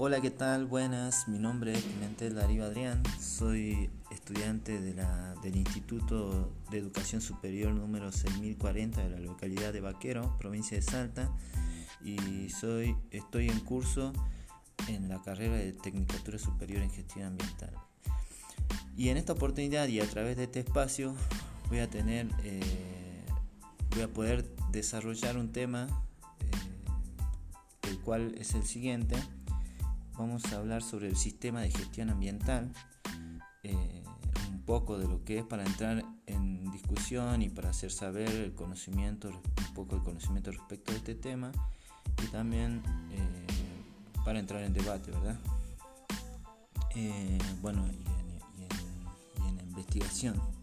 Hola, ¿qué tal? Buenas, mi nombre es Pimentel Darío Adrián, soy estudiante del Instituto de Educación Superior número 6040 de la localidad de Vaquero, provincia de Salta, y soy, estoy en curso en la carrera de Tecnicatura Superior en Gestión Ambiental. Y en esta oportunidad y a través de este espacio voy a tener, eh, voy a poder desarrollar un tema, eh, el cual es el siguiente vamos a hablar sobre el sistema de gestión ambiental, eh, un poco de lo que es para entrar en discusión y para hacer saber el conocimiento, un poco el conocimiento respecto de este tema y también eh, para entrar en debate, ¿verdad? Eh, bueno, y en, y en investigación.